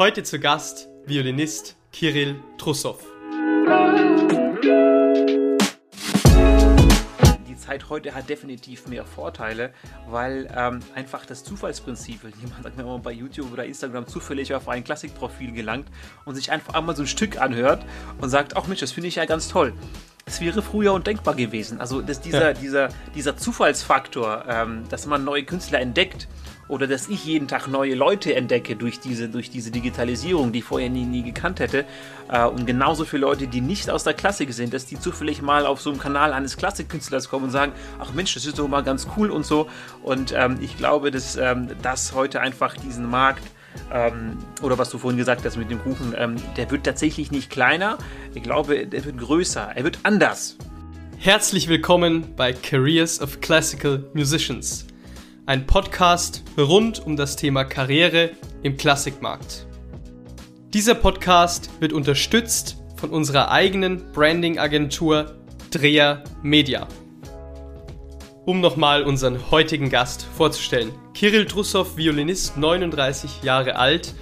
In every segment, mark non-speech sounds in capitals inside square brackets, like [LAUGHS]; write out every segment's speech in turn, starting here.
Heute zu Gast Violinist Kirill Trussow. Die Zeit heute hat definitiv mehr Vorteile, weil ähm, einfach das Zufallsprinzip, jemand sagt mir bei YouTube oder Instagram zufällig auf ein Klassikprofil gelangt und sich einfach einmal so ein Stück anhört und sagt, ach Mensch, das finde ich ja ganz toll. Es wäre früher undenkbar gewesen. Also dass dieser, ja. dieser, dieser Zufallsfaktor, ähm, dass man neue Künstler entdeckt oder dass ich jeden Tag neue Leute entdecke durch diese, durch diese Digitalisierung, die ich vorher nie, nie gekannt hätte. Äh, und genauso viele Leute, die nicht aus der Klassik sind, dass die zufällig mal auf so einem Kanal eines Klassikkünstlers kommen und sagen, ach Mensch, das ist doch mal ganz cool und so. Und ähm, ich glaube, dass ähm, das heute einfach diesen Markt ähm, oder was du vorhin gesagt hast mit dem Kuchen, ähm, der wird tatsächlich nicht kleiner. Ich glaube, der wird größer. Er wird anders. Herzlich willkommen bei Careers of Classical Musicians ein Podcast rund um das Thema Karriere im Klassikmarkt. Dieser Podcast wird unterstützt von unserer eigenen Branding-Agentur Dreher Media. Um nochmal unseren heutigen Gast vorzustellen. Kirill Trussow, Violinist, 39 Jahre alt.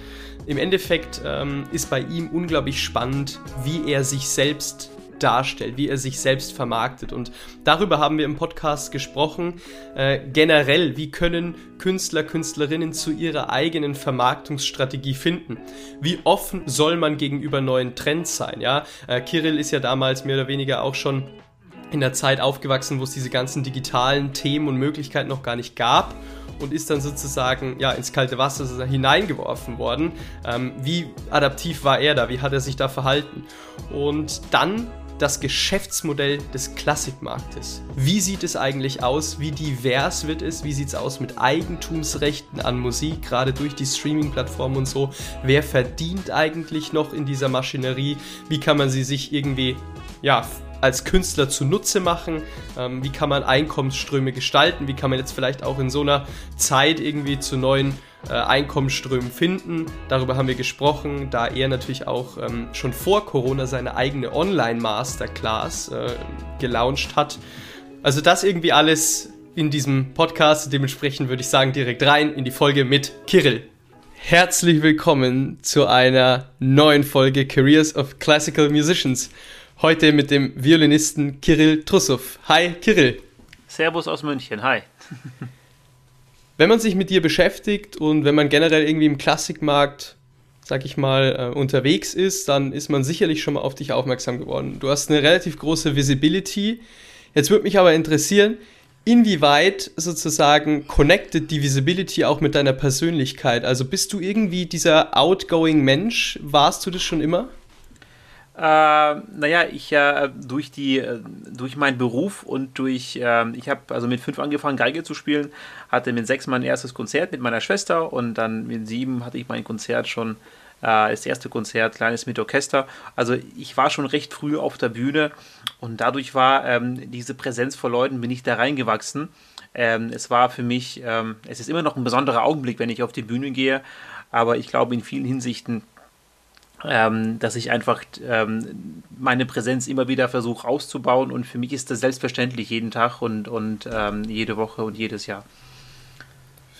Im Endeffekt ähm, ist bei ihm unglaublich spannend, wie er sich selbst darstellt, wie er sich selbst vermarktet. Und darüber haben wir im Podcast gesprochen. Äh, generell, wie können Künstler, Künstlerinnen zu ihrer eigenen Vermarktungsstrategie finden? Wie offen soll man gegenüber neuen Trends sein? Ja, äh, Kirill ist ja damals mehr oder weniger auch schon in der Zeit aufgewachsen, wo es diese ganzen digitalen Themen und Möglichkeiten noch gar nicht gab und ist dann sozusagen ja, ins kalte Wasser hineingeworfen worden. Ähm, wie adaptiv war er da? Wie hat er sich da verhalten? Und dann das Geschäftsmodell des Klassikmarktes. Wie sieht es eigentlich aus? Wie divers wird es? Wie sieht es aus mit Eigentumsrechten an Musik, gerade durch die Streaming-Plattformen und so? Wer verdient eigentlich noch in dieser Maschinerie? Wie kann man sie sich irgendwie ja, als Künstler zunutze machen? Ähm, wie kann man Einkommensströme gestalten? Wie kann man jetzt vielleicht auch in so einer Zeit irgendwie zu neuen äh, Einkommensströmen finden. Darüber haben wir gesprochen, da er natürlich auch ähm, schon vor Corona seine eigene Online-Masterclass äh, gelauncht hat. Also das irgendwie alles in diesem Podcast. Dementsprechend würde ich sagen, direkt rein in die Folge mit Kirill. Herzlich willkommen zu einer neuen Folge Careers of Classical Musicians. Heute mit dem Violinisten Kirill Trussow. Hi Kirill. Servus aus München. Hi. wenn man sich mit dir beschäftigt und wenn man generell irgendwie im Klassikmarkt, sag ich mal, äh, unterwegs ist, dann ist man sicherlich schon mal auf dich aufmerksam geworden. Du hast eine relativ große Visibility. Jetzt würde mich aber interessieren, inwieweit sozusagen connected die Visibility auch mit deiner Persönlichkeit? Also bist du irgendwie dieser outgoing Mensch? Warst du das schon immer? Äh, naja, ich äh, durch die äh, durch meinen Beruf und durch äh, ich habe also mit fünf angefangen Geige zu spielen, hatte mit sechs mein erstes Konzert mit meiner Schwester und dann mit sieben hatte ich mein Konzert schon äh, das erste Konzert kleines mit Orchester. Also ich war schon recht früh auf der Bühne und dadurch war ähm, diese Präsenz vor Leuten bin ich da reingewachsen. Ähm, es war für mich ähm, es ist immer noch ein besonderer Augenblick, wenn ich auf die Bühne gehe, aber ich glaube in vielen Hinsichten ähm, dass ich einfach ähm, meine Präsenz immer wieder versuche auszubauen und für mich ist das selbstverständlich jeden Tag und, und ähm, jede Woche und jedes Jahr.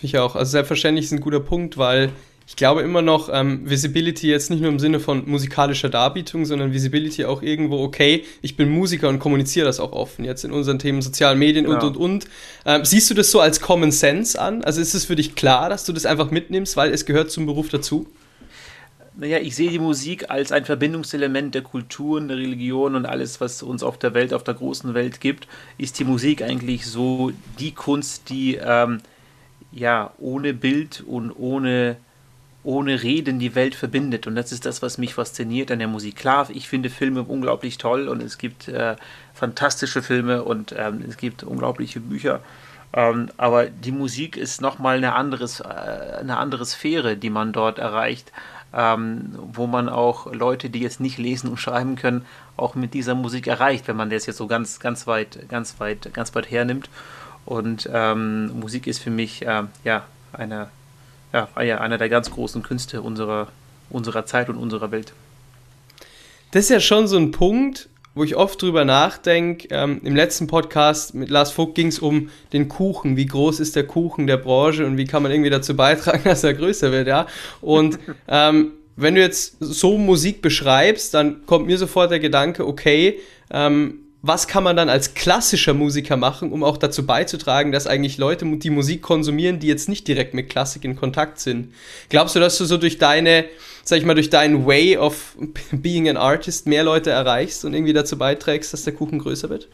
Ich auch. Also selbstverständlich ist ein guter Punkt, weil ich glaube immer noch, ähm, Visibility jetzt nicht nur im Sinne von musikalischer Darbietung, sondern Visibility auch irgendwo, okay, ich bin Musiker und kommuniziere das auch offen, jetzt in unseren Themen sozialen Medien und, ja. und, und. Ähm, siehst du das so als Common Sense an? Also ist es für dich klar, dass du das einfach mitnimmst, weil es gehört zum Beruf dazu? Naja, ich sehe die Musik als ein Verbindungselement der Kulturen, der Religion und alles, was uns auf der Welt, auf der großen Welt gibt, ist die Musik eigentlich so die Kunst, die ähm, ja ohne Bild und ohne, ohne Reden die Welt verbindet. Und das ist das, was mich fasziniert an der Musik. Klar, ich finde Filme unglaublich toll und es gibt äh, fantastische Filme und ähm, es gibt unglaubliche Bücher. Ähm, aber die Musik ist nochmal eine, äh, eine andere Sphäre, die man dort erreicht ähm, wo man auch Leute, die jetzt nicht lesen und schreiben können, auch mit dieser Musik erreicht, wenn man das jetzt so ganz, ganz weit, ganz weit, ganz weit hernimmt. Und ähm, Musik ist für mich äh, ja eine, ja, einer der ganz großen Künste unserer, unserer Zeit und unserer Welt. Das ist ja schon so ein Punkt, wo ich oft drüber nachdenke. Ähm, Im letzten Podcast mit Lars Vogt ging es um den Kuchen. Wie groß ist der Kuchen der Branche und wie kann man irgendwie dazu beitragen, [LAUGHS] dass er größer wird, ja? Und [LAUGHS] ähm, wenn du jetzt so Musik beschreibst, dann kommt mir sofort der Gedanke, okay, ähm, was kann man dann als klassischer Musiker machen, um auch dazu beizutragen, dass eigentlich Leute die Musik konsumieren, die jetzt nicht direkt mit Klassik in Kontakt sind? Glaubst du, dass du so durch deine, sag ich mal, durch deinen Way of [LAUGHS] being an artist mehr Leute erreichst und irgendwie dazu beiträgst, dass der Kuchen größer wird?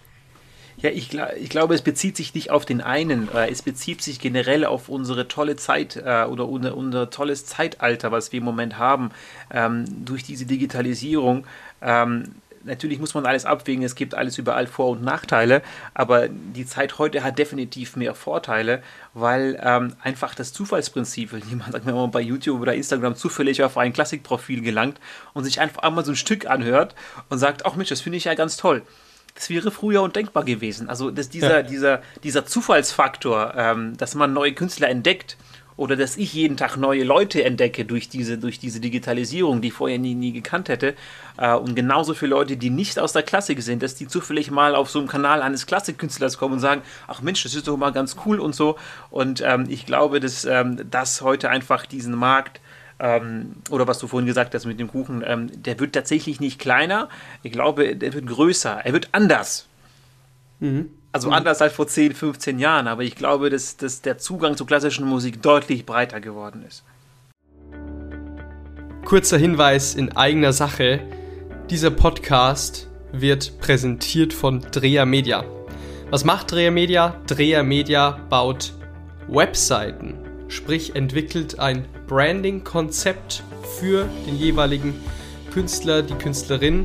Ja, ich, ich, glaube, es bezieht sich nicht auf den einen, äh, es bezieht sich generell auf unsere tolle Zeit äh, oder unser, unser, tolles Zeitalter, was wir im Moment haben, ähm, durch diese Digitalisierung. Ähm, natürlich muss man alles abwägen, es gibt alles überall Vor- und Nachteile, aber die Zeit heute hat definitiv mehr Vorteile, weil ähm, einfach das Zufallsprinzip, wenn jemand, sagen wir mal, bei YouTube oder Instagram zufällig auf ein Klassikprofil gelangt und sich einfach einmal so ein Stück anhört und sagt, ach Mensch, das finde ich ja ganz toll das wäre früher undenkbar gewesen. Also dass dieser, ja. dieser, dieser Zufallsfaktor, ähm, dass man neue Künstler entdeckt oder dass ich jeden Tag neue Leute entdecke durch diese, durch diese Digitalisierung, die ich vorher nie, nie gekannt hätte. Äh, und genauso für Leute, die nicht aus der Klassik sind, dass die zufällig mal auf so einem Kanal eines Klassikkünstlers kommen und sagen, ach Mensch, das ist doch mal ganz cool und so. Und ähm, ich glaube, dass ähm, das heute einfach diesen Markt ähm, oder was du vorhin gesagt hast mit dem Kuchen, ähm, der wird tatsächlich nicht kleiner. Ich glaube, der wird größer. Er wird anders. Mhm. Also mhm. anders als vor 10, 15 Jahren. Aber ich glaube, dass, dass der Zugang zur klassischen Musik deutlich breiter geworden ist. Kurzer Hinweis in eigener Sache. Dieser Podcast wird präsentiert von Dreher Media. Was macht Dreher Media? Dreher Media baut Webseiten, sprich entwickelt ein Branding-Konzept für den jeweiligen Künstler, die Künstlerin,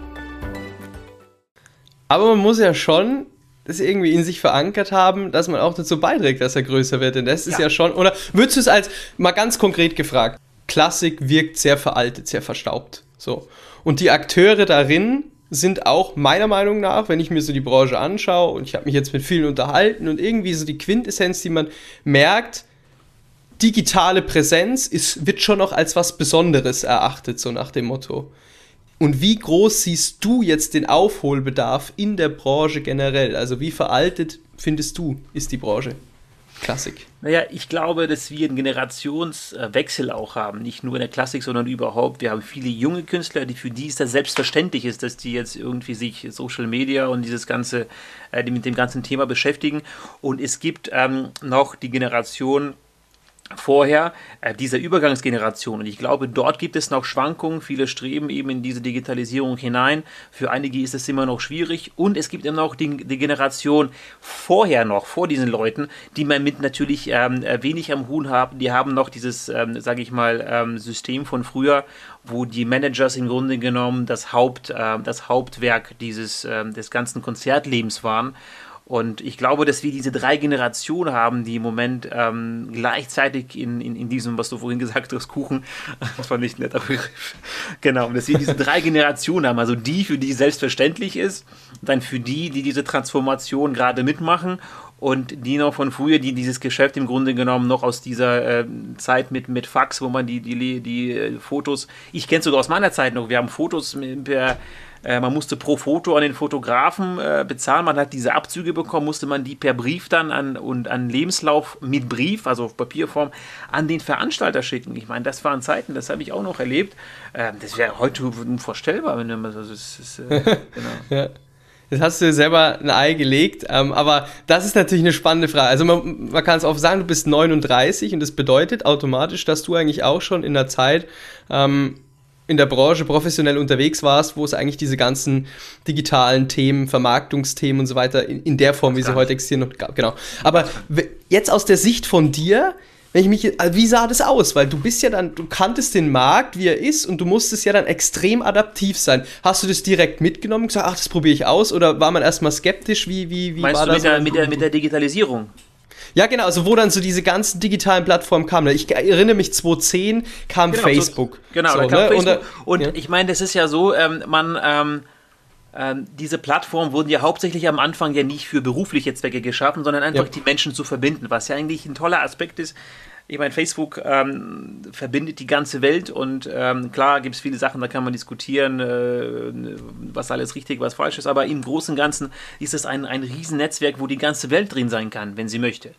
Aber man muss ja schon das irgendwie in sich verankert haben, dass man auch dazu beiträgt, dass er größer wird. Denn das ist ja, ja schon, oder würdest du es als, mal ganz konkret gefragt, Klassik wirkt sehr veraltet, sehr verstaubt. So. Und die Akteure darin sind auch meiner Meinung nach, wenn ich mir so die Branche anschaue und ich habe mich jetzt mit vielen unterhalten und irgendwie so die Quintessenz, die man merkt, digitale Präsenz ist, wird schon noch als was Besonderes erachtet, so nach dem Motto. Und wie groß siehst du jetzt den Aufholbedarf in der Branche generell? Also wie veraltet findest du ist die Branche? Klassik. Naja, ich glaube, dass wir einen Generationswechsel auch haben. Nicht nur in der Klassik, sondern überhaupt. Wir haben viele junge Künstler, die für die es das selbstverständlich ist, dass die jetzt irgendwie sich Social Media und dieses ganze, äh, mit dem ganzen Thema beschäftigen. Und es gibt ähm, noch die Generation vorher äh, dieser Übergangsgeneration. Und ich glaube, dort gibt es noch Schwankungen. Viele streben eben in diese Digitalisierung hinein. Für einige ist es immer noch schwierig. Und es gibt immer noch die, die Generation vorher noch, vor diesen Leuten, die man mit natürlich ähm, äh, wenig am Huhn haben. Die haben noch dieses, ähm, sage ich mal, ähm, System von früher, wo die Managers im Grunde genommen das, Haupt, äh, das Hauptwerk dieses, äh, des ganzen Konzertlebens waren. Und ich glaube, dass wir diese drei Generationen haben, die im Moment ähm, gleichzeitig in, in, in diesem, was du vorhin gesagt hast, Kuchen, [LAUGHS] das war nicht ein netter Begriff, [LAUGHS] genau, dass wir diese drei Generationen haben, also die, für die selbstverständlich ist, dann für die, die diese Transformation gerade mitmachen und die noch von früher, die dieses Geschäft im Grunde genommen noch aus dieser äh, Zeit mit, mit Fax, wo man die, die, die äh, Fotos, ich kenne es sogar aus meiner Zeit noch, wir haben Fotos per äh, man musste pro Foto an den Fotografen äh, bezahlen. Man hat diese Abzüge bekommen, musste man die per Brief dann an und an Lebenslauf mit Brief, also auf Papierform, an den Veranstalter schicken. Ich meine, das waren Zeiten, das habe ich auch noch erlebt. Äh, das wäre heute unvorstellbar, wenn man das ist, ist äh, [LAUGHS] genau. ja. Das hast du selber ein Ei gelegt, ähm, aber das ist natürlich eine spannende Frage. Also man, man kann es oft sagen, du bist 39 und das bedeutet automatisch, dass du eigentlich auch schon in der Zeit ähm, in der Branche professionell unterwegs warst, wo es eigentlich diese ganzen digitalen Themen, Vermarktungsthemen und so weiter in, in der Form, wie sie heute existieren, noch gab. Genau. Aber jetzt aus der Sicht von dir, wenn ich mich, also wie sah das aus? Weil du bist ja dann, du kanntest den Markt, wie er ist, und du musstest ja dann extrem adaptiv sein. Hast du das direkt mitgenommen und gesagt, ach, das probiere ich aus? Oder war man erstmal skeptisch? Wie, wie, wie Meinst war du das? Mit der, mit, der, mit der Digitalisierung? Ja, genau, also wo dann so diese ganzen digitalen Plattformen kamen. Ich erinnere mich, 2010 kam genau, Facebook. So, genau, so, da kam ne? Facebook. Und, und ja. ich meine, das ist ja so, ähm, man, ähm, ähm, diese Plattformen wurden ja hauptsächlich am Anfang ja nicht für berufliche Zwecke geschaffen, sondern einfach ja. die Menschen zu verbinden, was ja eigentlich ein toller Aspekt ist. Ich meine, Facebook ähm, verbindet die ganze Welt und ähm, klar gibt es viele Sachen, da kann man diskutieren, äh, was alles richtig, was falsch ist, aber im Großen und Ganzen ist es ein, ein Riesennetzwerk, wo die ganze Welt drin sein kann, wenn sie möchte.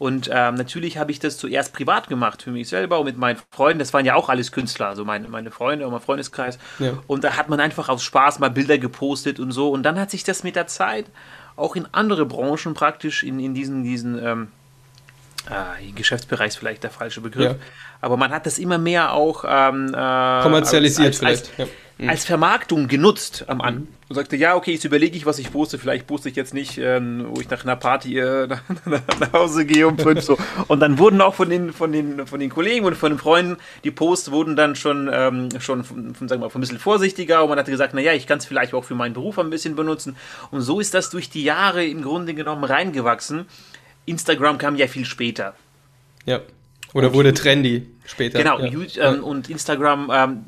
Und ähm, natürlich habe ich das zuerst privat gemacht für mich selber und mit meinen Freunden. Das waren ja auch alles Künstler, also meine, meine Freunde und mein Freundeskreis. Ja. Und da hat man einfach aus Spaß mal Bilder gepostet und so. Und dann hat sich das mit der Zeit auch in andere Branchen praktisch, in, in diesen, diesen ähm, äh, Geschäftsbereich ist vielleicht der falsche Begriff, ja. aber man hat das immer mehr auch ähm, äh, kommerzialisiert als, als, vielleicht. Ja. Als Vermarktung genutzt am Anfang. Mhm. Und sagte, ja, okay, jetzt überlege ich, was ich poste. Vielleicht poste ich jetzt nicht, ähm, wo ich nach einer Party äh, [LAUGHS] nach, nach, Hause gehe um fünf so. Und dann wurden auch von den, von den, von den Kollegen und von den Freunden, die Posts wurden dann schon, ähm, schon von, von, sagen wir mal, ein bisschen vorsichtiger. Und man hat gesagt, naja, ich kann es vielleicht auch für meinen Beruf ein bisschen benutzen. Und so ist das durch die Jahre im Grunde genommen reingewachsen. Instagram kam ja viel später. Ja. Oder und wurde trendy später. Genau, ja. ähm, und Instagram ähm,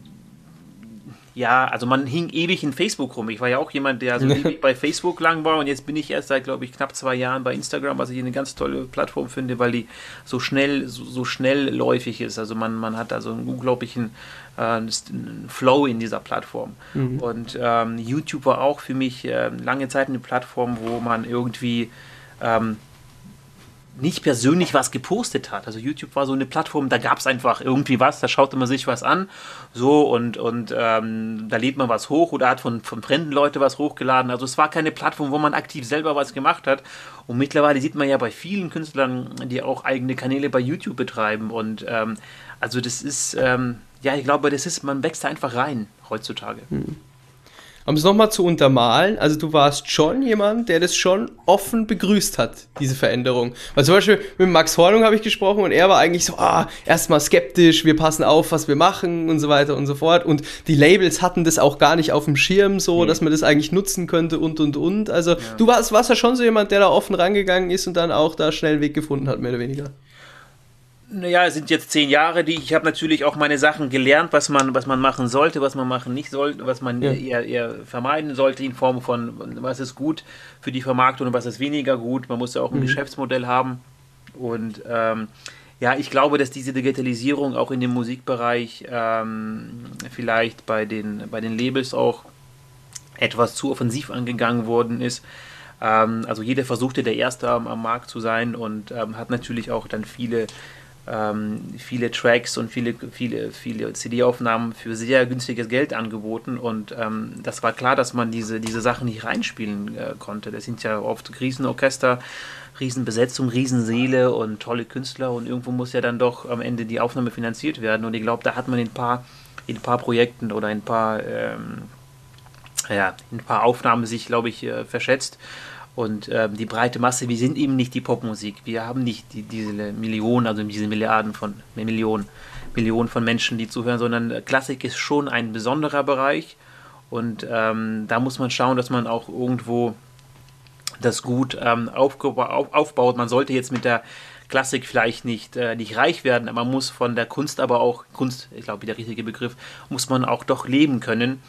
ja, also man hing ewig in Facebook rum. Ich war ja auch jemand, der so [LAUGHS] ewig bei Facebook lang war und jetzt bin ich erst seit, glaube ich, knapp zwei Jahren bei Instagram, was ich eine ganz tolle Plattform finde, weil die so schnell, so, so schnellläufig ist. Also man, man hat also einen unglaublichen äh, Flow in dieser Plattform. Mhm. Und ähm, YouTube war auch für mich äh, lange Zeit eine Plattform, wo man irgendwie ähm, nicht persönlich was gepostet hat. Also YouTube war so eine Plattform, da gab es einfach irgendwie was, da schaute man sich was an, so und, und ähm, da lädt man was hoch oder hat von, von fremden Leuten was hochgeladen. Also es war keine Plattform, wo man aktiv selber was gemacht hat. Und mittlerweile sieht man ja bei vielen Künstlern, die auch eigene Kanäle bei YouTube betreiben. Und ähm, also das ist, ähm, ja, ich glaube, das ist, man wächst da einfach rein heutzutage. Mhm. Um es nochmal zu untermalen, also du warst schon jemand, der das schon offen begrüßt hat, diese Veränderung. Weil zum Beispiel mit Max Hornung habe ich gesprochen und er war eigentlich so, ah, erstmal skeptisch, wir passen auf, was wir machen und so weiter und so fort. Und die Labels hatten das auch gar nicht auf dem Schirm so, mhm. dass man das eigentlich nutzen könnte und und und. Also ja. du warst, warst ja schon so jemand, der da offen rangegangen ist und dann auch da schnell einen Weg gefunden hat, mehr oder weniger. Naja, es sind jetzt zehn Jahre, die ich habe natürlich auch meine Sachen gelernt, was man, was man machen sollte, was man machen nicht sollte, was man ja. eher, eher vermeiden sollte in Form von, was ist gut für die Vermarktung und was ist weniger gut. Man muss ja auch ein mhm. Geschäftsmodell haben. Und ähm, ja, ich glaube, dass diese Digitalisierung auch in dem Musikbereich ähm, vielleicht bei den, bei den Labels auch etwas zu offensiv angegangen worden ist. Ähm, also jeder versuchte der Erste am, am Markt zu sein und ähm, hat natürlich auch dann viele ähm, viele Tracks und viele, viele, viele CD-Aufnahmen für sehr günstiges Geld angeboten. Und ähm, das war klar, dass man diese, diese Sachen nicht reinspielen äh, konnte. Das sind ja oft Riesenorchester, Riesenbesetzung, Riesenseele und tolle Künstler. Und irgendwo muss ja dann doch am Ende die Aufnahme finanziert werden. Und ich glaube, da hat man in ein paar, in ein paar Projekten oder in ein paar, ähm, ja, in ein paar Aufnahmen sich, glaube ich, äh, verschätzt und ähm, die breite Masse, wir sind eben nicht die Popmusik. Wir haben nicht die, diese Millionen, also diese Milliarden von Millionen, Millionen von Menschen, die zuhören, sondern Klassik ist schon ein besonderer Bereich. Und ähm, da muss man schauen, dass man auch irgendwo das gut ähm, aufbaut. Man sollte jetzt mit der Klassik vielleicht nicht, äh, nicht reich werden, aber man muss von der Kunst aber auch, Kunst, ich glaube, der richtige Begriff, muss man auch doch leben können.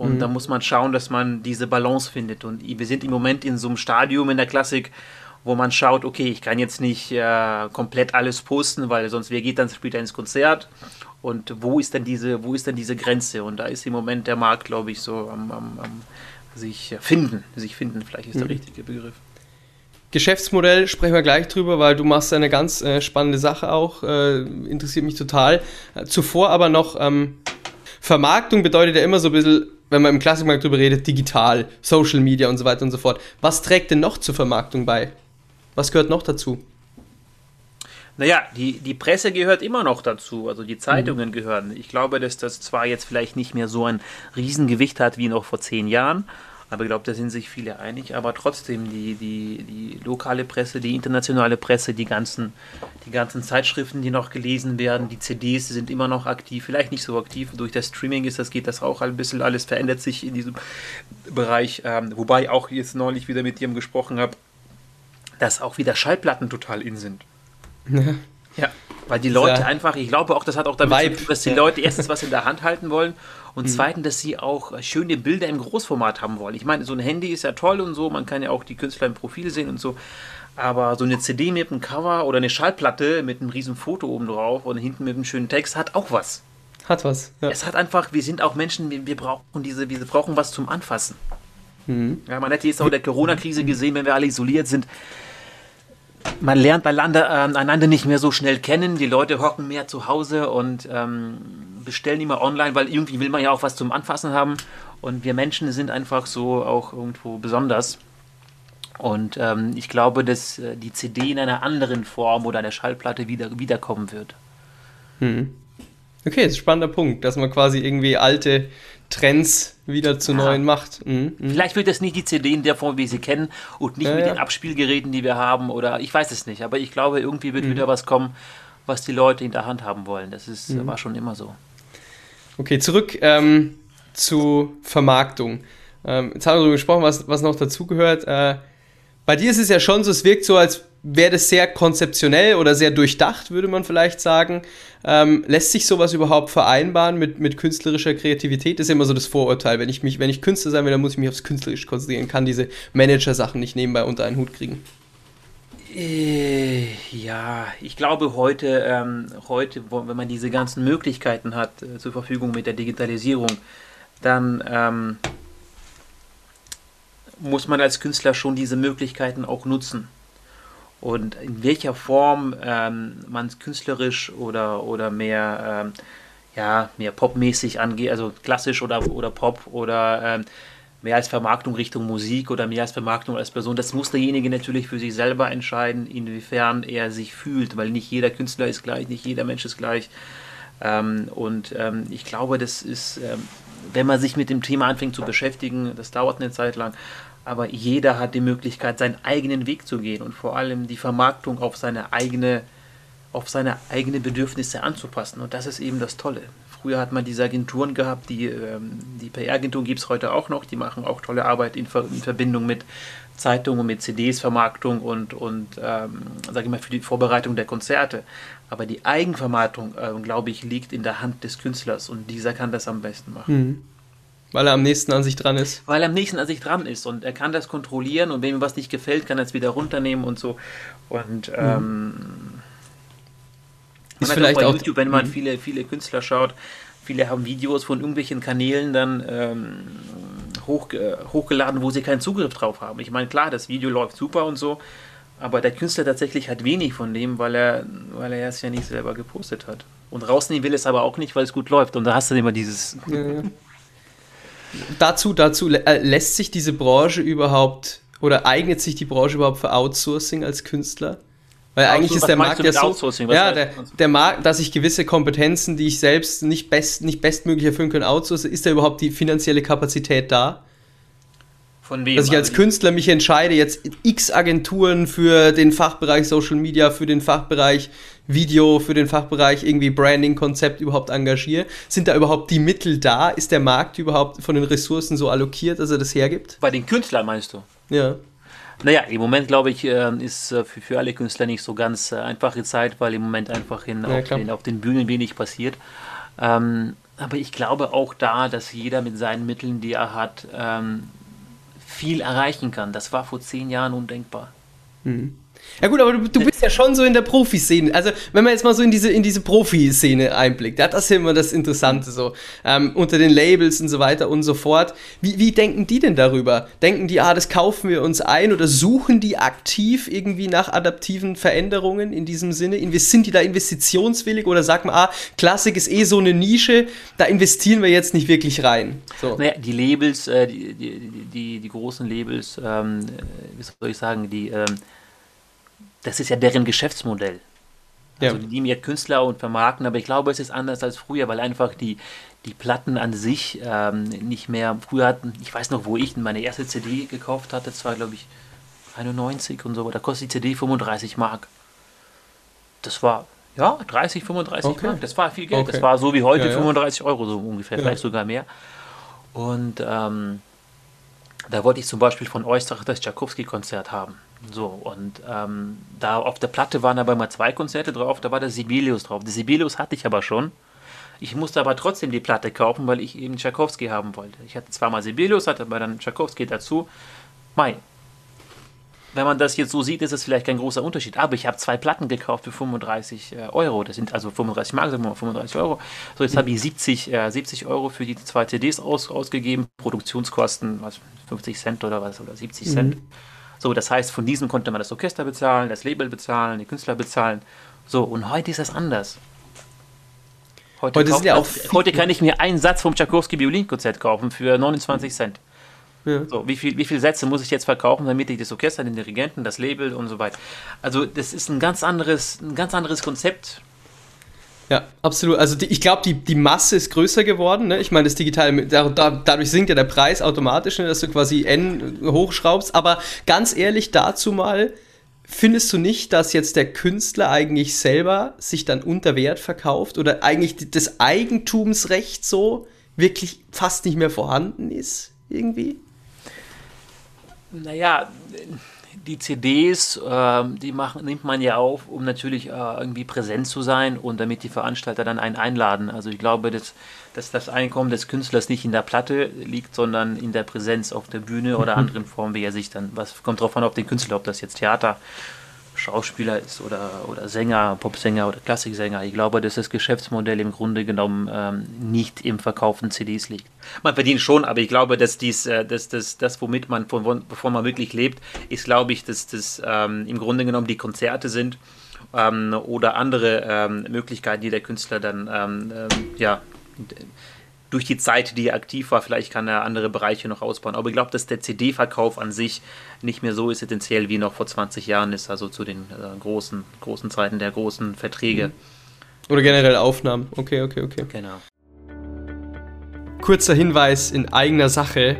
Und mhm. da muss man schauen, dass man diese Balance findet. Und wir sind im Moment in so einem Stadium in der Klassik, wo man schaut, okay, ich kann jetzt nicht äh, komplett alles posten, weil sonst wer geht dann später ins Konzert und wo ist denn diese, wo ist denn diese Grenze? Und da ist im Moment der Markt, glaube ich, so am, am, am sich finden, sich finden, vielleicht ist der mhm. richtige Begriff. Geschäftsmodell sprechen wir gleich drüber, weil du machst eine ganz äh, spannende Sache auch, äh, interessiert mich total. Äh, zuvor aber noch ähm, Vermarktung bedeutet ja immer so ein bisschen wenn man im Klassikmarkt drüber redet, digital, Social Media und so weiter und so fort. Was trägt denn noch zur Vermarktung bei? Was gehört noch dazu? Naja, die, die Presse gehört immer noch dazu, also die Zeitungen mhm. gehören. Ich glaube, dass das zwar jetzt vielleicht nicht mehr so ein Riesengewicht hat wie noch vor zehn Jahren, Aber ich glaube, da sind sich viele einig. Aber trotzdem, die, die, die lokale Presse, die internationale Presse, die ganzen, die ganzen Zeitschriften, die noch gelesen werden, die CDs sind immer noch aktiv, vielleicht nicht so aktiv. Durch das Streaming ist das, geht das auch ein bisschen, alles verändert sich in diesem Bereich. Ähm, wobei auch jetzt neulich wieder mit jemandem gesprochen habe, dass auch wieder Schallplatten total in sind. Ja. [LAUGHS] ja. Weil die Leute ja. einfach, ich glaube auch, das hat auch damit Vibe. zu tun, dass die Leute erstens was in der Hand halten wollen und mhm. zweitens, dass sie auch schöne Bilder im Großformat haben wollen. Ich meine, so ein Handy ist ja toll und so, man kann ja auch die Künstler im Profil sehen und so. Aber so eine CD mit einem Cover oder eine Schallplatte mit einem riesen Foto oben drauf und hinten mit einem schönen Text hat auch was. Hat was. Ja. Es hat einfach, wir sind auch Menschen, wir, wir brauchen diese, wir brauchen was zum Anfassen. Mhm. Ja, man hätte jetzt auch in der Corona-Krise gesehen, wenn wir alle isoliert sind, man lernt einander, äh, einander nicht mehr so schnell kennen. Die Leute hocken mehr zu Hause und ähm, bestellen immer online, weil irgendwie will man ja auch was zum Anfassen haben. Und wir Menschen sind einfach so auch irgendwo besonders. Und ähm, ich glaube, dass äh, die CD in einer anderen Form oder eine Schallplatte wieder, wiederkommen wird. Hm. Okay, das ist ein spannender Punkt, dass man quasi irgendwie alte Trends wieder zu ja. neuen macht. Mhm. Mhm. Vielleicht wird das nicht die CD in der Form, wie wir sie kennen und nicht ja, mit ja. den Abspielgeräten, die wir haben oder ich weiß es nicht, aber ich glaube, irgendwie wird mhm. wieder was kommen, was die Leute in der Hand haben wollen. Das ist, mhm. war schon immer so. Okay, zurück ähm, zu Vermarktung. Ähm, jetzt haben wir darüber gesprochen, was, was noch dazugehört. Äh, bei dir ist es ja schon so, es wirkt so, als wäre das sehr konzeptionell oder sehr durchdacht, würde man vielleicht sagen. Ähm, lässt sich sowas überhaupt vereinbaren mit, mit künstlerischer Kreativität? Das ist immer so das Vorurteil. Wenn ich, mich, wenn ich Künstler sein will, dann muss ich mich aufs Künstlerische konzentrieren, kann diese Manager-Sachen nicht nebenbei unter einen Hut kriegen. Äh, ja, ich glaube heute, ähm, heute, wenn man diese ganzen Möglichkeiten hat äh, zur Verfügung mit der Digitalisierung, dann ähm, muss man als Künstler schon diese Möglichkeiten auch nutzen. Und in welcher Form ähm, man es künstlerisch oder, oder mehr, ähm, ja, mehr popmäßig angeht, also klassisch oder, oder Pop oder ähm, mehr als Vermarktung Richtung Musik oder mehr als Vermarktung als Person, das muss derjenige natürlich für sich selber entscheiden, inwiefern er sich fühlt, weil nicht jeder Künstler ist gleich, nicht jeder Mensch ist gleich. Ähm, und ähm, ich glaube, das ist, ähm, wenn man sich mit dem Thema anfängt zu beschäftigen, das dauert eine Zeit lang, aber jeder hat die Möglichkeit, seinen eigenen Weg zu gehen und vor allem die Vermarktung auf seine eigene, auf seine eigene Bedürfnisse anzupassen. Und das ist eben das Tolle. Früher hat man diese Agenturen gehabt, die, ähm, die PR-Agenturen gibt es heute auch noch, die machen auch tolle Arbeit in, Ver in Verbindung mit Zeitungen, mit CDs, Vermarktung und, und ähm, sage ich mal, für die Vorbereitung der Konzerte. Aber die Eigenvermarktung, äh, glaube ich, liegt in der Hand des Künstlers und dieser kann das am besten machen. Mhm. Weil er am nächsten an sich dran ist. Weil er am nächsten an sich dran ist und er kann das kontrollieren und wenn ihm was nicht gefällt, kann er es wieder runternehmen und so. Und mhm. ähm, ist vielleicht auch bei YouTube, wenn man mhm. viele, viele Künstler schaut, viele haben Videos von irgendwelchen Kanälen dann ähm, hoch, äh, hochgeladen, wo sie keinen Zugriff drauf haben. Ich meine, klar, das Video läuft super und so, aber der Künstler tatsächlich hat wenig von dem, weil er, weil er es ja nicht selber gepostet hat. Und rausnehmen will es aber auch nicht, weil es gut läuft. Und da hast du immer dieses. Ja, ja [LAUGHS] dazu, dazu äh, lässt sich diese Branche überhaupt oder eignet sich die Branche überhaupt für Outsourcing als Künstler? Weil eigentlich ist der Markt ja so, ja, der, der Markt, dass ich gewisse Kompetenzen, die ich selbst nicht best, nicht bestmöglich erfüllen kann, outsource, ist da überhaupt die finanzielle Kapazität da? Von wem? Dass ich als Künstler mich entscheide, jetzt x Agenturen für den Fachbereich Social Media, für den Fachbereich Video, für den Fachbereich irgendwie Branding-Konzept überhaupt engagiere. Sind da überhaupt die Mittel da? Ist der Markt überhaupt von den Ressourcen so allokiert, dass er das hergibt? Bei den Künstlern meinst du? Ja. Naja, im Moment glaube ich, äh, ist äh, für, alle Künstler nicht so ganz äh, einfache Zeit, weil im Moment einfach in, ja, auf, den, auf, den, Bühnen wenig passiert. Ähm, aber ich glaube auch da, dass jeder mit seinen Mitteln, die er hat, ähm, viel erreichen kann. Das war vor zehn Jahren undenkbar. Mhm. Ja gut, aber du, du bist ja schon so in der Profiszene. Also wenn man jetzt mal so in diese, in diese Profiszene einblickt, ja, das ist immer das Interessante so. Ähm, unter den Labels und so weiter und so fort. Wie, wie denken die denn darüber? Denken die, ah, das kaufen wir uns ein oder suchen die aktiv irgendwie nach adaptiven Veränderungen in diesem Sinne? Sind die da investitionswillig oder sagt man, ah, Klassik ist eh so eine Nische, da investieren wir jetzt nicht wirklich rein? So. Naja, die Labels, äh, die, die, die, die, großen Labels, ähm, wie soll ich sagen, die ähm, das ist ja deren Geschäftsmodell. Also ja. die nehmen ja Künstler und vermarkten, aber ich glaube, es ist anders als früher, weil einfach die, die Platten an sich ähm, nicht mehr, früher hatten, ich weiß noch, wo ich meine erste CD gekauft hatte, das war glaube ich 91 und so, da kostet die CD 35 Mark. Das war, ja, 30, 35 okay. Mark, das war viel Geld. Okay. Das war so wie heute ja, ja. 35 Euro so ungefähr, ja. vielleicht sogar mehr. Und ähm, da wollte ich zum Beispiel von Oistrach das Tchaikovsky-Konzert haben. So, und ähm, da auf der Platte waren aber mal zwei Konzerte drauf, da war der Sibelius drauf. Der Sibelius hatte ich aber schon. Ich musste aber trotzdem die Platte kaufen, weil ich eben Tchaikovsky haben wollte. Ich hatte zweimal Sibelius, hatte aber dann Tchaikovsky dazu. Mai. Wenn man das jetzt so sieht, ist es vielleicht kein großer Unterschied. Aber ich habe zwei Platten gekauft für 35 äh, Euro. Das sind also 35 Mark, sagen wir mal 35 Euro. So, jetzt habe ich 70, äh, 70 Euro für die zwei CDs aus, ausgegeben. Produktionskosten, was, 50 Cent oder was, oder 70 mhm. So, das heißt, von diesem konnte man das Orchester bezahlen, das Label bezahlen, die Künstler bezahlen. So, und heute ist das anders. Heute, heute, kauft, ja heute kann ich mir einen Satz vom Tchaikovsky Violinkonzert kaufen für 29 Cent. Ja. So, wie, viel, wie viele Sätze muss ich jetzt verkaufen, damit ich das Orchester, den Dirigenten, das Label und so weiter. Also, das ist ein ganz anderes, ein ganz anderes Konzept. Ja, absolut. Also die, ich glaube, die, die Masse ist größer geworden. Ne? Ich meine, das Digitale, da, da, dadurch sinkt ja der Preis automatisch, ne? dass du quasi N hochschraubst. Aber ganz ehrlich dazu mal, Findest du nicht, dass jetzt der Künstler eigentlich selber sich dann unter Wert verkauft oder eigentlich das Eigentumsrecht so wirklich fast nicht mehr vorhanden ist irgendwie? Naja, die CDs, äh, die machen, nimmt man ja auf, um natürlich äh, irgendwie präsent zu sein und damit die Veranstalter dann einen einladen. Also ich glaube, dass, dass das Einkommen des Künstlers nicht in der Platte liegt, sondern in der Präsenz auf der Bühne oder mhm. anderen Formen, wie er sich dann, was kommt drauf an, auf den Künstler, ob das jetzt Theater Schauspieler ist oder, oder Sänger, Popsänger oder Klassiksänger. Ich glaube, dass das Geschäftsmodell im Grunde genommen ähm, nicht im Verkauf von CDs liegt. Man verdient schon, aber ich glaube, dass dies, äh, dass, dass, das, womit man, von, bevor man wirklich lebt, ist, glaube ich, dass das ähm, im Grunde genommen die Konzerte sind ähm, oder andere ähm, Möglichkeiten, die der Künstler dann ähm, ähm, ja, durch die Zeit, die er aktiv war, vielleicht kann er andere Bereiche noch ausbauen. Aber ich glaube, dass der CD-Verkauf an sich nicht mehr so essentiell wie noch vor 20 Jahren ist, also zu den äh, großen, großen Zeiten der großen Verträge. Mhm. Oder generell Aufnahmen. Okay, okay, okay. Genau. Kurzer Hinweis in eigener Sache.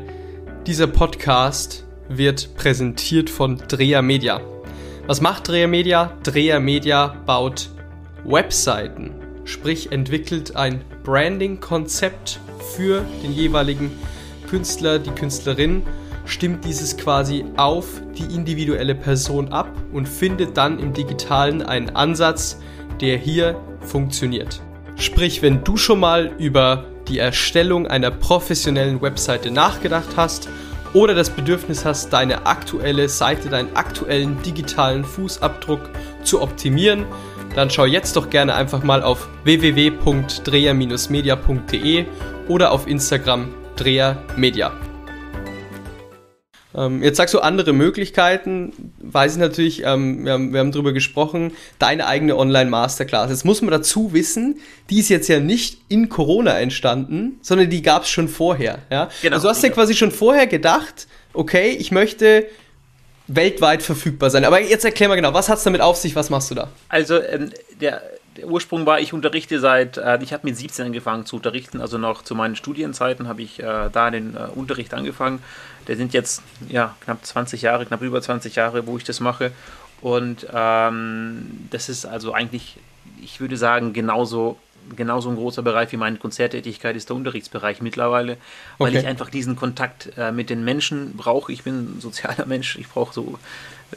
Dieser Podcast wird präsentiert von Dreher Media. Was macht Dreher Media? Dreher Media baut Webseiten, sprich entwickelt ein Branding-Konzept für den jeweiligen Künstler, die Künstlerin, stimmt dieses quasi auf die individuelle Person ab und findet dann im digitalen einen Ansatz, der hier funktioniert. Sprich, wenn du schon mal über die Erstellung einer professionellen Webseite nachgedacht hast oder das Bedürfnis hast, deine aktuelle Seite, deinen aktuellen digitalen Fußabdruck zu optimieren, dann schau jetzt doch gerne einfach mal auf www.dreher-media.de oder auf Instagram drehermedia. Ähm, jetzt sagst du andere Möglichkeiten, weiß ich natürlich, ähm, wir, haben, wir haben darüber gesprochen, deine eigene Online-Masterclass. Jetzt muss man dazu wissen, die ist jetzt ja nicht in Corona entstanden, sondern die gab es schon vorher. Ja? Genau. Also du hast ja quasi schon vorher gedacht, okay, ich möchte weltweit verfügbar sein. Aber jetzt erklär mal genau, was hat es damit auf sich, was machst du da? Also ähm, der, der, Ursprung war, ich unterrichte seit, äh, ich habe mit 17 angefangen zu unterrichten, also noch zu meinen Studienzeiten habe ich äh, da den äh, Unterricht angefangen. Der sind jetzt ja, knapp 20 Jahre, knapp über 20 Jahre, wo ich das mache. Und ähm, das ist also eigentlich, ich würde sagen, genauso genauso ein großer Bereich wie meine Konzerttätigkeit ist der Unterrichtsbereich mittlerweile, weil okay. ich einfach diesen Kontakt äh, mit den Menschen brauche. Ich bin ein sozialer Mensch, ich brauche so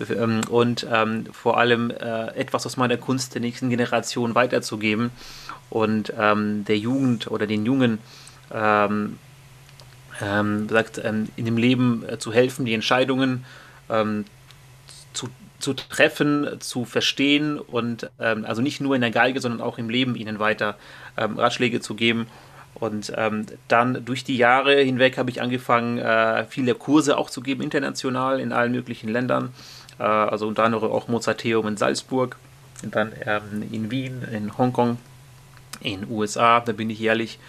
ähm, und ähm, vor allem äh, etwas aus meiner Kunst der nächsten Generation weiterzugeben und ähm, der Jugend oder den Jungen ähm, ähm, sagt, ähm, in dem Leben äh, zu helfen, die Entscheidungen zu treffen, zu verstehen und ähm, also nicht nur in der Geige, sondern auch im Leben ihnen weiter ähm, Ratschläge zu geben. Und ähm, dann durch die Jahre hinweg habe ich angefangen, äh, viele Kurse auch zu geben, international in allen möglichen Ländern. Äh, also unter anderem auch Mozarteum in Salzburg, dann ähm, in Wien, in Hongkong, in USA, da bin ich jährlich.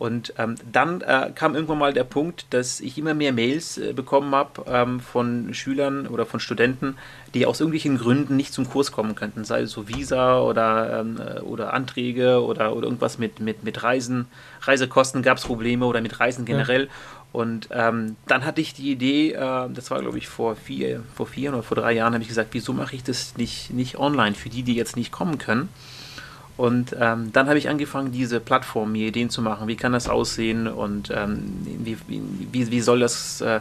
Und ähm, dann äh, kam irgendwann mal der Punkt, dass ich immer mehr Mails äh, bekommen habe ähm, von Schülern oder von Studenten, die aus irgendwelchen Gründen nicht zum Kurs kommen könnten, sei es so Visa oder, ähm, äh, oder Anträge oder, oder irgendwas mit, mit, mit Reisen, Reisekosten gab es Probleme oder mit Reisen generell. Ja. Und ähm, dann hatte ich die Idee, äh, das war glaube ich vor vier, vor vier oder vor drei Jahren, habe ich gesagt, wieso mache ich das nicht, nicht online für die, die jetzt nicht kommen können? Und ähm, dann habe ich angefangen, diese Plattform mir Ideen zu machen. Wie kann das aussehen und ähm, wie, wie, wie, soll das, äh,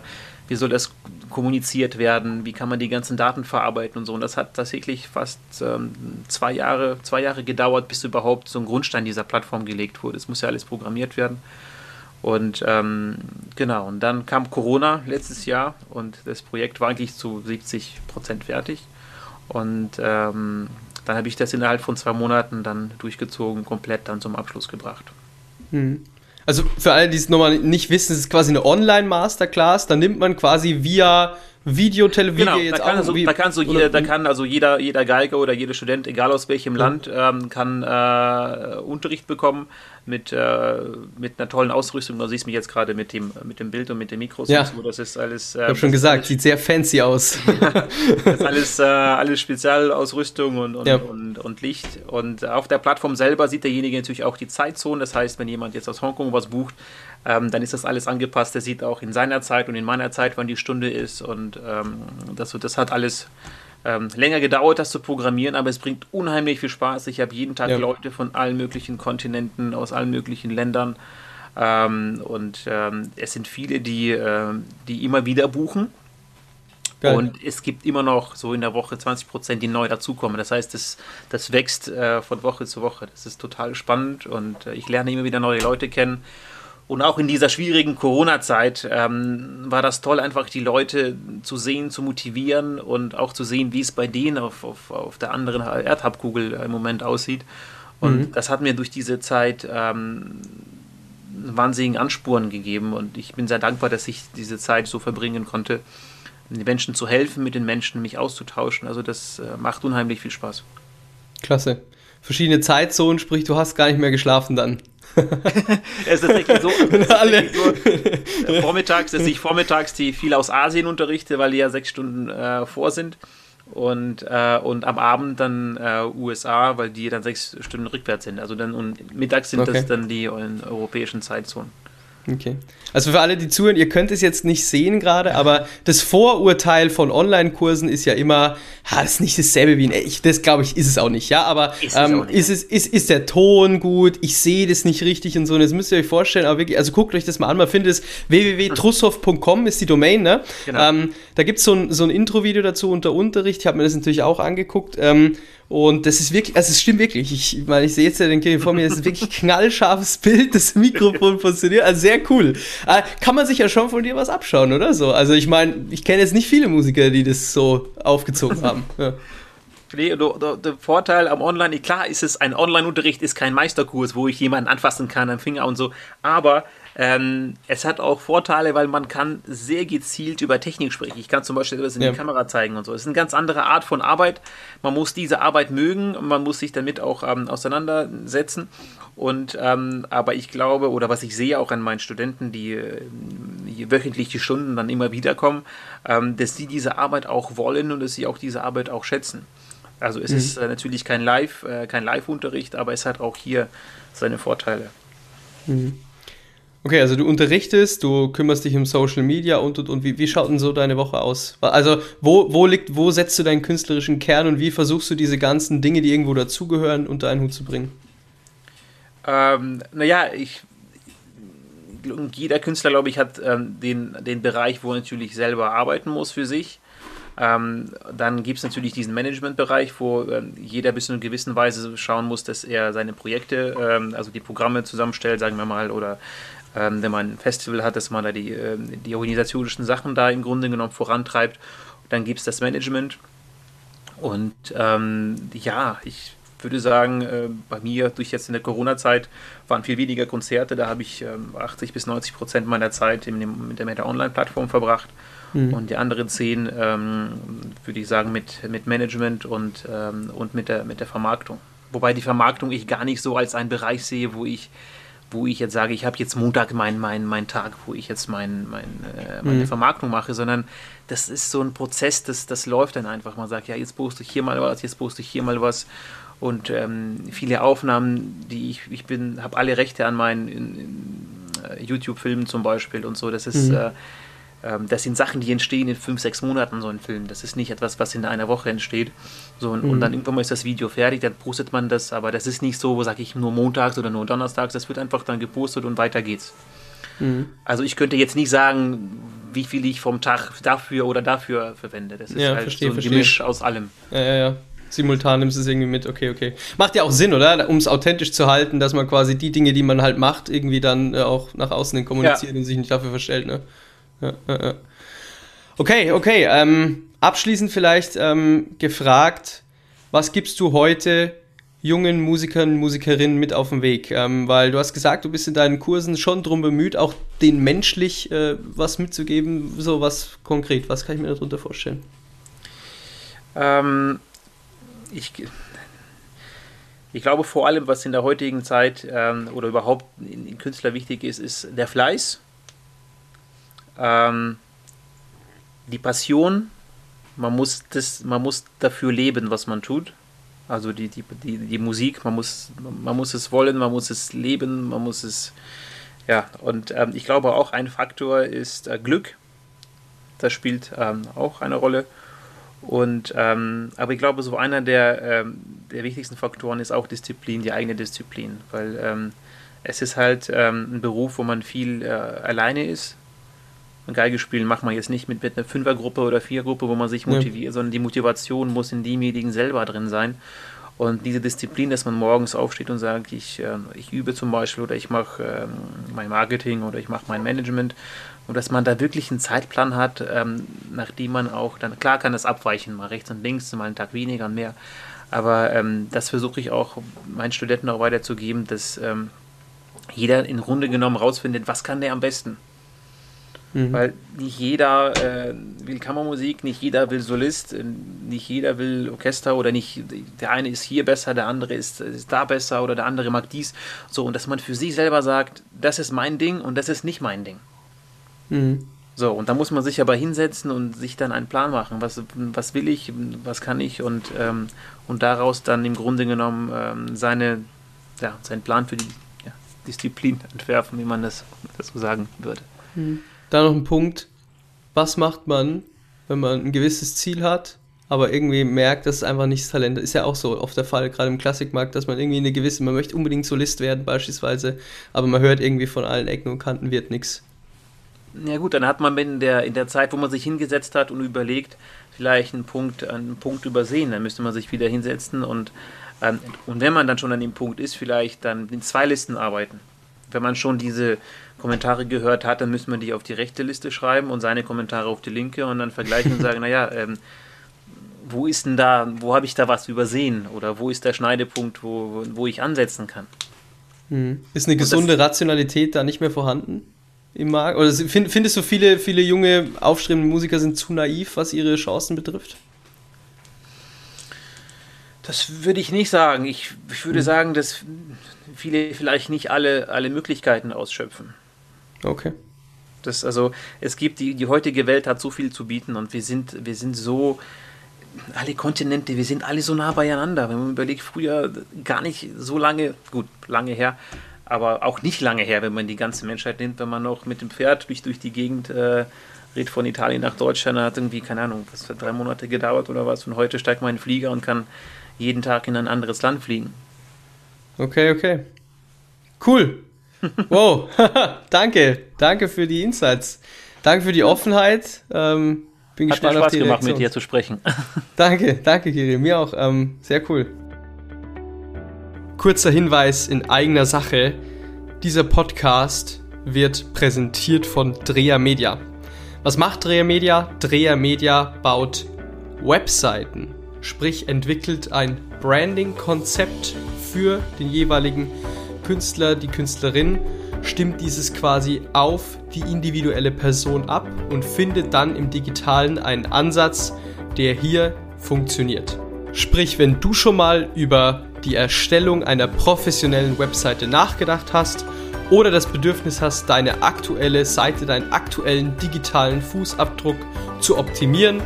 wie soll das kommuniziert werden? Wie kann man die ganzen Daten verarbeiten und so? Und das hat tatsächlich fast ähm, zwei, Jahre, zwei Jahre gedauert, bis überhaupt so ein Grundstein dieser Plattform gelegt wurde. Es muss ja alles programmiert werden. Und ähm, genau, und dann kam Corona letztes Jahr und das Projekt war eigentlich zu 70 Prozent fertig. Und ähm, dann habe ich das innerhalb von zwei Monaten dann durchgezogen, komplett dann zum Abschluss gebracht. Mhm. Also für alle, die es nochmal nicht wissen, es ist quasi eine Online-Masterclass. Da nimmt man quasi via Videotelevision genau, jetzt da kann auch. Also, da, kann so jeder, da kann also jeder, jeder Geiger oder jeder Student, egal aus welchem ja. Land, ähm, kann äh, Unterricht bekommen mit, äh, mit einer tollen Ausrüstung. Du siehst mich jetzt gerade mit dem, mit dem Bild und mit den Mikros ja. so. Das ist alles. Äh, ich habe schon gesagt, alles, sieht sehr fancy aus. [LAUGHS] das ist alles, äh, alles Spezialausrüstung und, und, ja. und, und, Licht. Und auf der Plattform selber sieht derjenige natürlich auch die Zeitzone. Das heißt, wenn jemand jetzt aus Hongkong was bucht, ähm, dann ist das alles angepasst. Der sieht auch in seiner Zeit und in meiner Zeit, wann die Stunde ist. Und ähm, das, das hat alles ähm, länger gedauert, das zu programmieren, aber es bringt unheimlich viel Spaß. Ich habe jeden Tag ja. Leute von allen möglichen Kontinenten, aus allen möglichen Ländern. Ähm, und ähm, es sind viele, die, äh, die immer wieder buchen. Geil. Und es gibt immer noch so in der Woche 20 Prozent, die neu dazukommen. Das heißt, das, das wächst äh, von Woche zu Woche. Das ist total spannend und äh, ich lerne immer wieder neue Leute kennen. Und auch in dieser schwierigen Corona-Zeit ähm, war das toll, einfach die Leute zu sehen, zu motivieren und auch zu sehen, wie es bei denen auf, auf, auf der anderen Erdhalbkugel im Moment aussieht. Und mhm. das hat mir durch diese Zeit ähm, wahnsinnigen Anspuren gegeben. Und ich bin sehr dankbar, dass ich diese Zeit so verbringen konnte, den Menschen zu helfen, mit den Menschen mich auszutauschen. Also das äh, macht unheimlich viel Spaß. Klasse. Verschiedene Zeitzonen, sprich, du hast gar nicht mehr geschlafen dann [LAUGHS] es ist tatsächlich so, [LAUGHS] tatsächlich so äh, vormittags, dass ich vormittags die viel aus Asien unterrichte, weil die ja sechs Stunden äh, vor sind. Und, äh, und am Abend dann äh, USA, weil die dann sechs Stunden rückwärts sind. Also dann und mittags sind okay. das dann die europäischen Zeitzonen. Okay. Also für alle, die zuhören, ihr könnt es jetzt nicht sehen gerade, aber das Vorurteil von Online-Kursen ist ja immer, ha, das ist nicht dasselbe wie ein echt. Das glaube ich, ist es auch nicht, ja. Aber ist, ähm, es ist, es, ist, ist der Ton gut? Ich sehe das nicht richtig und so. Und das müsst ihr euch vorstellen, aber wirklich, also guckt euch das mal an. Man findet es www.trussoft.com ist die Domain, ne? Genau. Ähm, da gibt so es so ein Intro-Video dazu unter Unterricht. Ich habe mir das natürlich auch angeguckt. Ähm, und das ist wirklich, also es stimmt wirklich. Ich meine, ich sehe jetzt ja den Kind vor mir, das ist wirklich knallscharfes [LAUGHS] Bild, das Mikrofon funktioniert. Also sehr cool. Äh, kann man sich ja schon von dir was abschauen, oder so? Also ich meine, ich kenne jetzt nicht viele Musiker, die das so aufgezogen haben. Ja. Nee, der, der, Vorteil am Online, klar ist es, ein Online-Unterricht ist kein Meisterkurs, wo ich jemanden anfassen kann am Finger und so, aber ähm, es hat auch Vorteile, weil man kann sehr gezielt über Technik sprechen. Ich kann zum Beispiel etwas in ja. die Kamera zeigen und so. Es ist eine ganz andere Art von Arbeit. Man muss diese Arbeit mögen, man muss sich damit auch ähm, auseinandersetzen. Und ähm, aber ich glaube, oder was ich sehe auch an meinen Studenten, die, die äh, wöchentlich die Stunden dann immer wieder kommen, ähm, dass sie diese Arbeit auch wollen und dass sie auch diese Arbeit auch schätzen. Also es mhm. ist äh, natürlich kein Live, äh, kein Live-Unterricht, aber es hat auch hier seine Vorteile. Mhm. Okay, also du unterrichtest, du kümmerst dich um Social Media und und und. Wie, wie schaut denn so deine Woche aus? Also, wo, wo liegt, wo setzt du deinen künstlerischen Kern und wie versuchst du diese ganzen Dinge, die irgendwo dazugehören, unter einen Hut zu bringen? Ähm, naja, ich. Jeder Künstler, glaube ich, hat ähm, den, den Bereich, wo er natürlich selber arbeiten muss für sich. Ähm, dann gibt es natürlich diesen Managementbereich, wo ähm, jeder bis zu einer gewissen Weise schauen muss, dass er seine Projekte, ähm, also die Programme zusammenstellt, sagen wir mal, oder ähm, wenn man ein Festival hat, dass man da die, äh, die organisatorischen Sachen da im Grunde genommen vorantreibt. Dann gibt es das Management. Und ähm, ja, ich würde sagen, äh, bei mir durch jetzt in der Corona-Zeit waren viel weniger Konzerte. Da habe ich ähm, 80 bis 90 Prozent meiner Zeit in dem, mit der Meta-Online-Plattform verbracht. Mhm. Und die anderen zehn, ähm, würde ich sagen, mit, mit Management und, ähm, und mit, der, mit der Vermarktung. Wobei die Vermarktung ich gar nicht so als einen Bereich sehe, wo ich wo ich jetzt sage, ich habe jetzt Montag meinen mein, mein Tag, wo ich jetzt mein, mein, äh, meine mhm. Vermarktung mache, sondern das ist so ein Prozess, das, das läuft dann einfach. Man sagt, ja, jetzt poste ich hier mal was, jetzt poste ich hier mal was. Und ähm, viele Aufnahmen, die ich, ich bin, habe alle Rechte an meinen äh, YouTube-Filmen zum Beispiel und so. Das ist, mhm. äh, das sind Sachen, die entstehen in fünf, sechs Monaten, so ein Film. Das ist nicht etwas, was in einer Woche entsteht. So, und, mhm. und dann irgendwann mal ist das Video fertig, dann postet man das, aber das ist nicht so, wo sage ich, nur montags oder nur donnerstags, das wird einfach dann gepostet und weiter geht's. Mhm. Also ich könnte jetzt nicht sagen, wie viel ich vom Tag dafür oder dafür verwende. Das ist ja, halt verstehe, so ein verstehe. Gemisch aus allem. Ja, ja, ja. Simultan nimmst du es irgendwie mit, okay, okay. Macht ja auch Sinn, oder? Um es authentisch zu halten, dass man quasi die Dinge, die man halt macht, irgendwie dann äh, auch nach außen hin kommuniziert ja. und sich nicht dafür verstellt, ne? Ja. Okay, okay. Ähm, abschließend vielleicht ähm, gefragt, was gibst du heute jungen Musikern, Musikerinnen mit auf den Weg? Ähm, weil du hast gesagt, du bist in deinen Kursen schon drum bemüht, auch den menschlich äh, was mitzugeben. So was konkret, was kann ich mir darunter vorstellen? Ähm, ich, ich glaube vor allem, was in der heutigen Zeit ähm, oder überhaupt in, in, Künstler wichtig ist, ist der Fleiß. Ähm, die Passion, man muss, das, man muss dafür leben, was man tut. Also die, die, die, die Musik, man muss, man muss es wollen, man muss es leben, man muss es, ja, und ähm, ich glaube auch ein Faktor ist äh, Glück. Das spielt ähm, auch eine Rolle. Und, ähm, aber ich glaube, so einer der, ähm, der wichtigsten Faktoren ist auch Disziplin, die eigene Disziplin, weil ähm, es ist halt ähm, ein Beruf, wo man viel äh, alleine ist, Geige spielen macht man jetzt nicht mit, mit einer Fünfergruppe oder Viergruppe, wo man sich motiviert, ja. sondern die Motivation muss in demjenigen selber drin sein. Und diese Disziplin, dass man morgens aufsteht und sagt, ich, äh, ich übe zum Beispiel oder ich mache äh, mein Marketing oder ich mache mein Management und dass man da wirklich einen Zeitplan hat, ähm, nachdem man auch, dann klar kann das abweichen, mal rechts und links, mal einen Tag weniger und mehr. Aber ähm, das versuche ich auch meinen Studenten auch weiterzugeben, dass ähm, jeder in Runde genommen rausfindet, was kann der am besten. Mhm. Weil nicht jeder äh, will Kammermusik, nicht jeder will Solist, äh, nicht jeder will Orchester oder nicht, der eine ist hier besser, der andere ist, ist da besser oder der andere mag dies. So, und dass man für sich selber sagt, das ist mein Ding und das ist nicht mein Ding. Mhm. So, und da muss man sich aber hinsetzen und sich dann einen Plan machen. Was, was will ich, was kann ich und, ähm, und daraus dann im Grunde genommen ähm, seine, ja, seinen Plan für die ja, Disziplin entwerfen, wie man das, das so sagen würde. Mhm. Da noch ein Punkt. Was macht man, wenn man ein gewisses Ziel hat, aber irgendwie merkt, dass es einfach nicht Talent ist? Ist ja auch so oft der Fall, gerade im Klassikmarkt, dass man irgendwie eine gewisse, man möchte unbedingt Solist werden beispielsweise, aber man hört irgendwie von allen Ecken und Kanten wird nichts. Ja gut, dann hat man in der, in der Zeit, wo man sich hingesetzt hat und überlegt, vielleicht einen Punkt, einen Punkt übersehen. Dann müsste man sich wieder hinsetzen und, ähm, und wenn man dann schon an dem Punkt ist, vielleicht dann in zwei Listen arbeiten. Wenn man schon diese Kommentare gehört hat, dann müssen wir die auf die rechte Liste schreiben und seine Kommentare auf die linke und dann vergleichen und [LAUGHS] sagen, naja, ähm, wo ist denn da, wo habe ich da was übersehen oder wo ist der Schneidepunkt, wo, wo ich ansetzen kann. Mhm. Ist eine gesunde das, Rationalität da nicht mehr vorhanden im Markt? Oder findest du viele, viele junge, aufstrebende Musiker sind zu naiv, was ihre Chancen betrifft? Das würde ich nicht sagen. Ich, ich würde mhm. sagen, dass viele vielleicht nicht alle, alle Möglichkeiten ausschöpfen. Okay. Das, also, es gibt, die, die heutige Welt hat so viel zu bieten und wir sind, wir sind so, alle Kontinente, wir sind alle so nah beieinander. Wenn man überlegt, früher gar nicht so lange, gut, lange her, aber auch nicht lange her, wenn man die ganze Menschheit nimmt, wenn man noch mit dem Pferd durch, durch die Gegend äh, redet von Italien nach Deutschland, hat irgendwie, keine Ahnung, was für drei Monate gedauert oder was. Und heute steigt man in den Flieger und kann jeden Tag in ein anderes Land fliegen. Okay, okay. Cool. [LAUGHS] Wow, [LAUGHS] danke. Danke für die Insights. Danke für die Offenheit. Ähm, bin Hat gespannt mir Spaß auf die gemacht, Reaktion. mit dir zu sprechen. [LAUGHS] danke, danke, Kiri. Mir auch. Ähm, sehr cool. Kurzer Hinweis in eigener Sache. Dieser Podcast wird präsentiert von Dreher Media. Was macht Dreher Media? Dreher Media baut Webseiten, sprich entwickelt ein Branding-Konzept für den jeweiligen Künstler, die Künstlerin, stimmt dieses quasi auf die individuelle Person ab und findet dann im digitalen einen Ansatz, der hier funktioniert. Sprich, wenn du schon mal über die Erstellung einer professionellen Webseite nachgedacht hast oder das Bedürfnis hast, deine aktuelle Seite, deinen aktuellen digitalen Fußabdruck zu optimieren,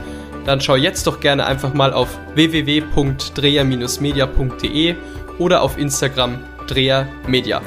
dann schau jetzt doch gerne einfach mal auf www.dreher-media.de oder auf Instagram Dreher Media.